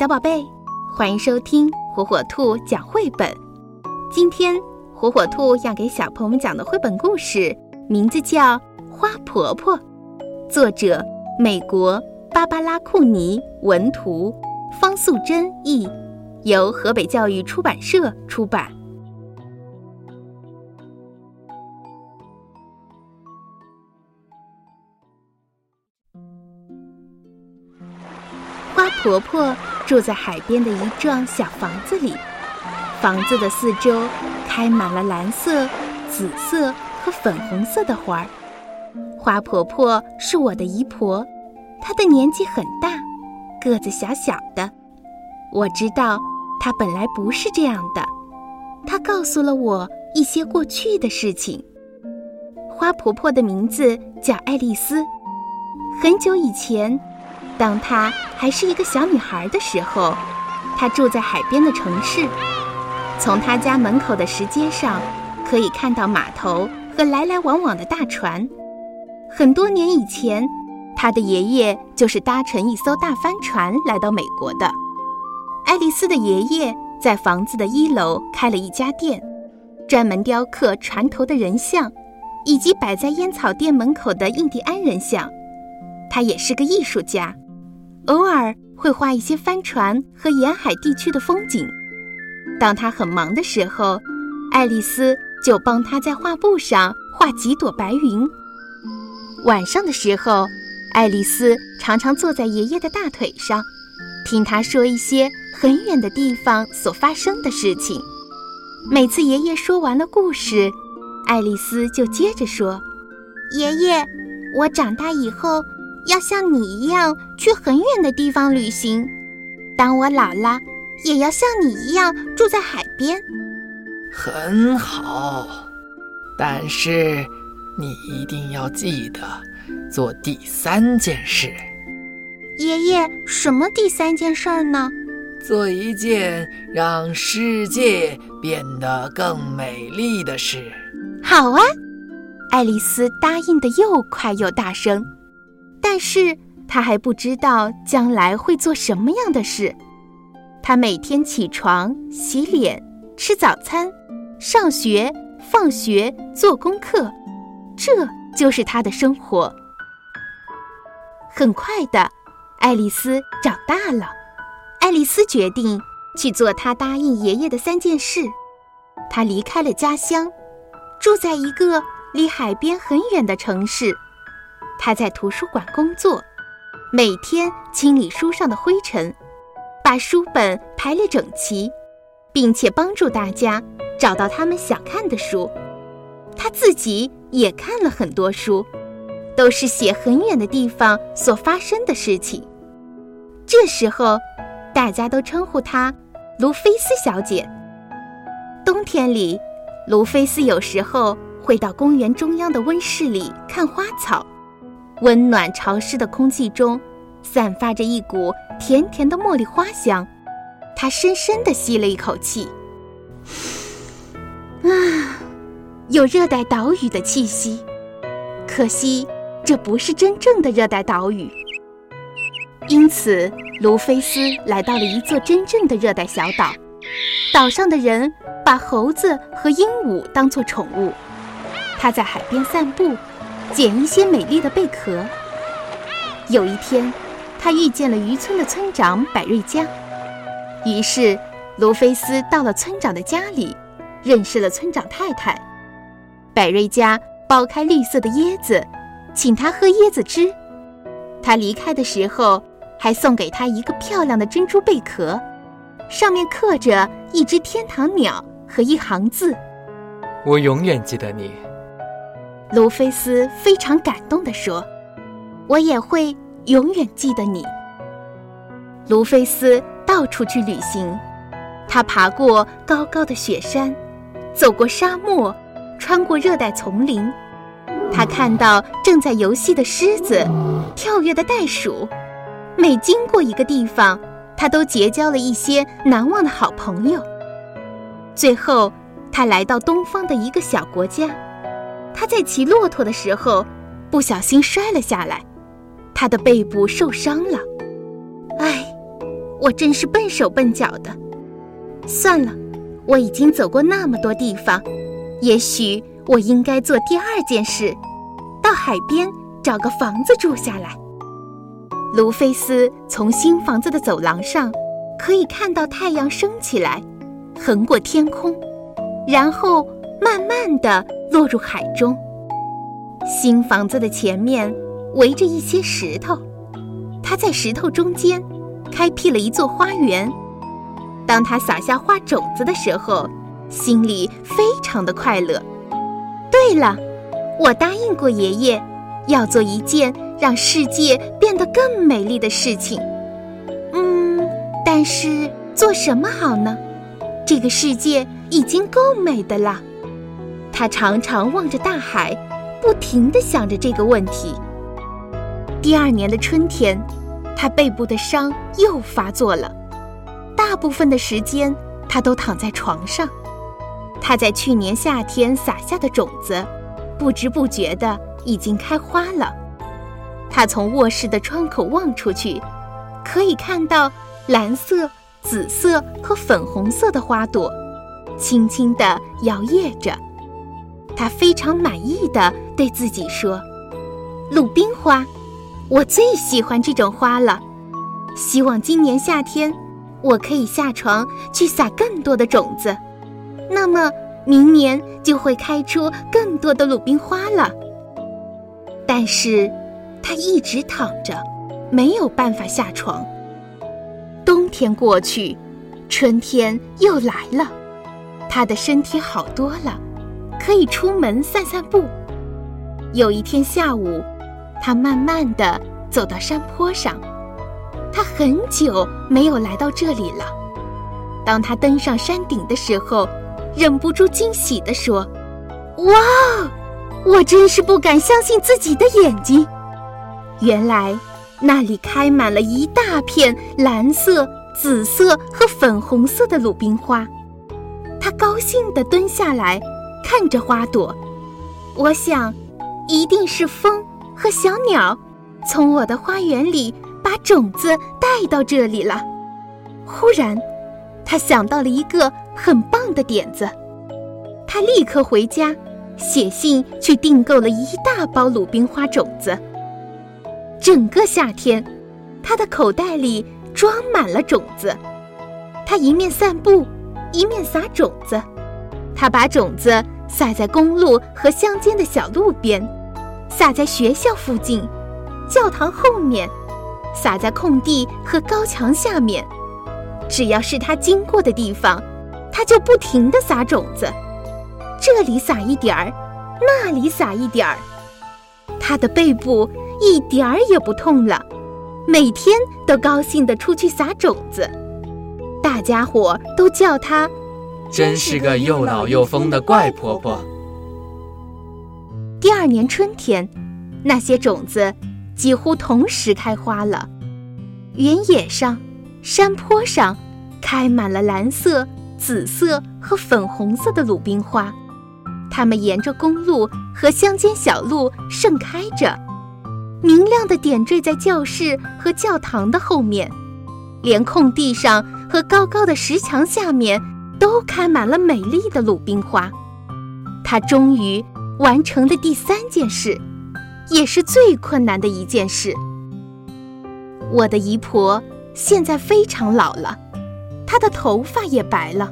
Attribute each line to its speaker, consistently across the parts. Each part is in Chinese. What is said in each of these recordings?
Speaker 1: 小宝贝，欢迎收听火火兔讲绘本。今天火火兔要给小朋友们讲的绘本故事，名字叫《花婆婆》，作者美国芭芭拉·库尼，文图方素珍译，由河北教育出版社出版。花婆婆住在海边的一幢小房子里，房子的四周开满了蓝色、紫色和粉红色的花儿。花婆婆是我的姨婆，她的年纪很大，个子小小的。我知道她本来不是这样的，她告诉了我一些过去的事情。花婆婆的名字叫爱丽丝，很久以前。当她还是一个小女孩的时候，她住在海边的城市。从她家门口的石阶上，可以看到码头和来来往往的大船。很多年以前，她的爷爷就是搭乘一艘大帆船来到美国的。爱丽丝的爷爷在房子的一楼开了一家店，专门雕刻船头的人像，以及摆在烟草店门口的印第安人像。他也是个艺术家。偶尔会画一些帆船和沿海地区的风景。当他很忙的时候，爱丽丝就帮他在画布上画几朵白云。晚上的时候，爱丽丝常常坐在爷爷的大腿上，听他说一些很远的地方所发生的事情。每次爷爷说完了故事，爱丽丝就接着说：“爷爷，我长大以后。”要像你一样去很远的地方旅行。当我老了，也要像你一样住在海边。
Speaker 2: 很好，但是你一定要记得做第三件事。
Speaker 1: 爷爷，什么第三件事儿呢？
Speaker 2: 做一件让世界变得更美丽的事。
Speaker 1: 好啊，爱丽丝答应的又快又大声。但是他还不知道将来会做什么样的事。他每天起床、洗脸、吃早餐、上学、放学、做功课，这就是他的生活。很快的，爱丽丝长大了。爱丽丝决定去做她答应爷爷的三件事。她离开了家乡，住在一个离海边很远的城市。他在图书馆工作，每天清理书上的灰尘，把书本排列整齐，并且帮助大家找到他们想看的书。他自己也看了很多书，都是写很远的地方所发生的事情。这时候，大家都称呼她卢菲斯小姐。冬天里，卢菲斯有时候会到公园中央的温室里看花草。温暖潮湿的空气中，散发着一股甜甜的茉莉花香。他深深地吸了一口气，啊，有热带岛屿的气息。可惜，这不是真正的热带岛屿。因此，卢菲斯来到了一座真正的热带小岛。岛上的人把猴子和鹦鹉当作宠物。他在海边散步。捡一些美丽的贝壳。有一天，他遇见了渔村的村长百瑞佳，于是卢菲斯到了村长的家里，认识了村长太太。百瑞佳剥开绿色的椰子，请他喝椰子汁。他离开的时候，还送给他一个漂亮的珍珠贝壳，上面刻着一只天堂鸟和一行字：“
Speaker 3: 我永远记得你。”
Speaker 1: 卢菲斯非常感动地说：“我也会永远记得你。”卢菲斯到处去旅行，他爬过高高的雪山，走过沙漠，穿过热带丛林。他看到正在游戏的狮子，跳跃的袋鼠。每经过一个地方，他都结交了一些难忘的好朋友。最后，他来到东方的一个小国家。他在骑骆驼的时候，不小心摔了下来，他的背部受伤了。唉，我真是笨手笨脚的。算了，我已经走过那么多地方，也许我应该做第二件事，到海边找个房子住下来。卢菲斯从新房子的走廊上可以看到太阳升起来，横过天空，然后慢慢的落入海中。新房子的前面围着一些石头，他在石头中间开辟了一座花园。当他撒下花种子的时候，心里非常的快乐。对了，我答应过爷爷，要做一件让世界变得更美丽的事情。嗯，但是做什么好呢？这个世界已经够美的了。他常常望着大海，不停地想着这个问题。第二年的春天，他背部的伤又发作了。大部分的时间，他都躺在床上。他在去年夏天撒下的种子，不知不觉的已经开花了。他从卧室的窗口望出去，可以看到蓝色、紫色和粉红色的花朵，轻轻地摇曳着。他非常满意的对自己说：“鲁冰花，我最喜欢这种花了。希望今年夏天。”我可以下床去撒更多的种子，那么明年就会开出更多的鲁冰花了。但是，他一直躺着，没有办法下床。冬天过去，春天又来了，他的身体好多了，可以出门散散步。有一天下午，他慢慢的走到山坡上。他很久没有来到这里了。当他登上山顶的时候，忍不住惊喜地说：“哇，我真是不敢相信自己的眼睛！原来那里开满了一大片蓝色、紫色和粉红色的鲁冰花。”他高兴地蹲下来，看着花朵。我想，一定是风和小鸟从我的花园里。把种子带到这里了。忽然，他想到了一个很棒的点子。他立刻回家，写信去订购了一大包鲁冰花种子。整个夏天，他的口袋里装满了种子。他一面散步，一面撒种子。他把种子撒在公路和乡间的小路边，撒在学校附近，教堂后面。撒在空地和高墙下面，只要是他经过的地方，他就不停地撒种子。这里撒一点儿，那里撒一点儿，他的背部一点儿也不痛了。每天都高兴地出去撒种子，大家伙都叫他“
Speaker 3: 真是个又老又疯的怪婆婆”。
Speaker 1: 第二年春天，那些种子。几乎同时开花了，原野上、山坡上，开满了蓝色、紫色和粉红色的鲁冰花，它们沿着公路和乡间小路盛开着，明亮的点缀在教室和教堂的后面，连空地上和高高的石墙下面都开满了美丽的鲁冰花。他终于完成了第三件事。也是最困难的一件事。我的姨婆现在非常老了，她的头发也白了，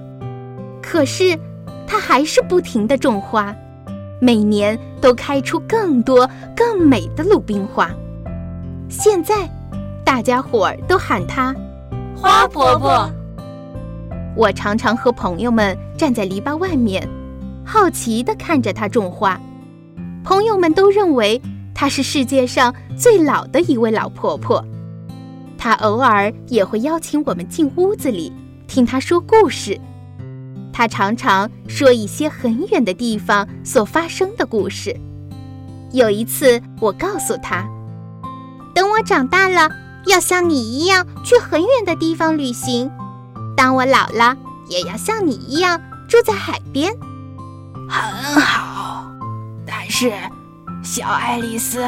Speaker 1: 可是她还是不停地种花，每年都开出更多更美的鲁冰花。现在，大家伙儿都喊她“
Speaker 4: 花婆婆”。
Speaker 1: 我常常和朋友们站在篱笆外面，好奇地看着她种花。朋友们都认为。她是世界上最老的一位老婆婆，她偶尔也会邀请我们进屋子里听她说故事。她常常说一些很远的地方所发生的故事。有一次，我告诉她，等我长大了，要像你一样去很远的地方旅行；当我老了，也要像你一样住在海边。
Speaker 4: 很好，但是。小爱丽丝，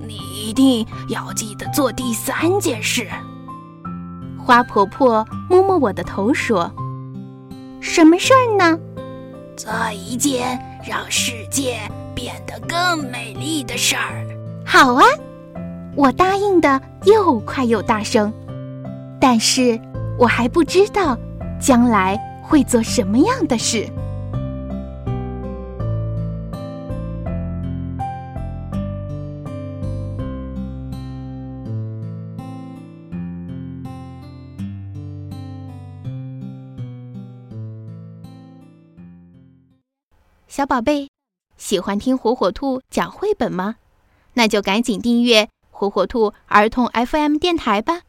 Speaker 4: 你一定要记得做第三件事。
Speaker 1: 花婆婆摸摸我的头说：“什么事儿呢？
Speaker 4: 做一件让世界变得更美丽的事儿。”
Speaker 1: 好啊，我答应的又快又大声。但是我还不知道将来会做什么样的事。小宝贝，喜欢听火火兔讲绘本吗？那就赶紧订阅火火兔儿童 FM 电台吧。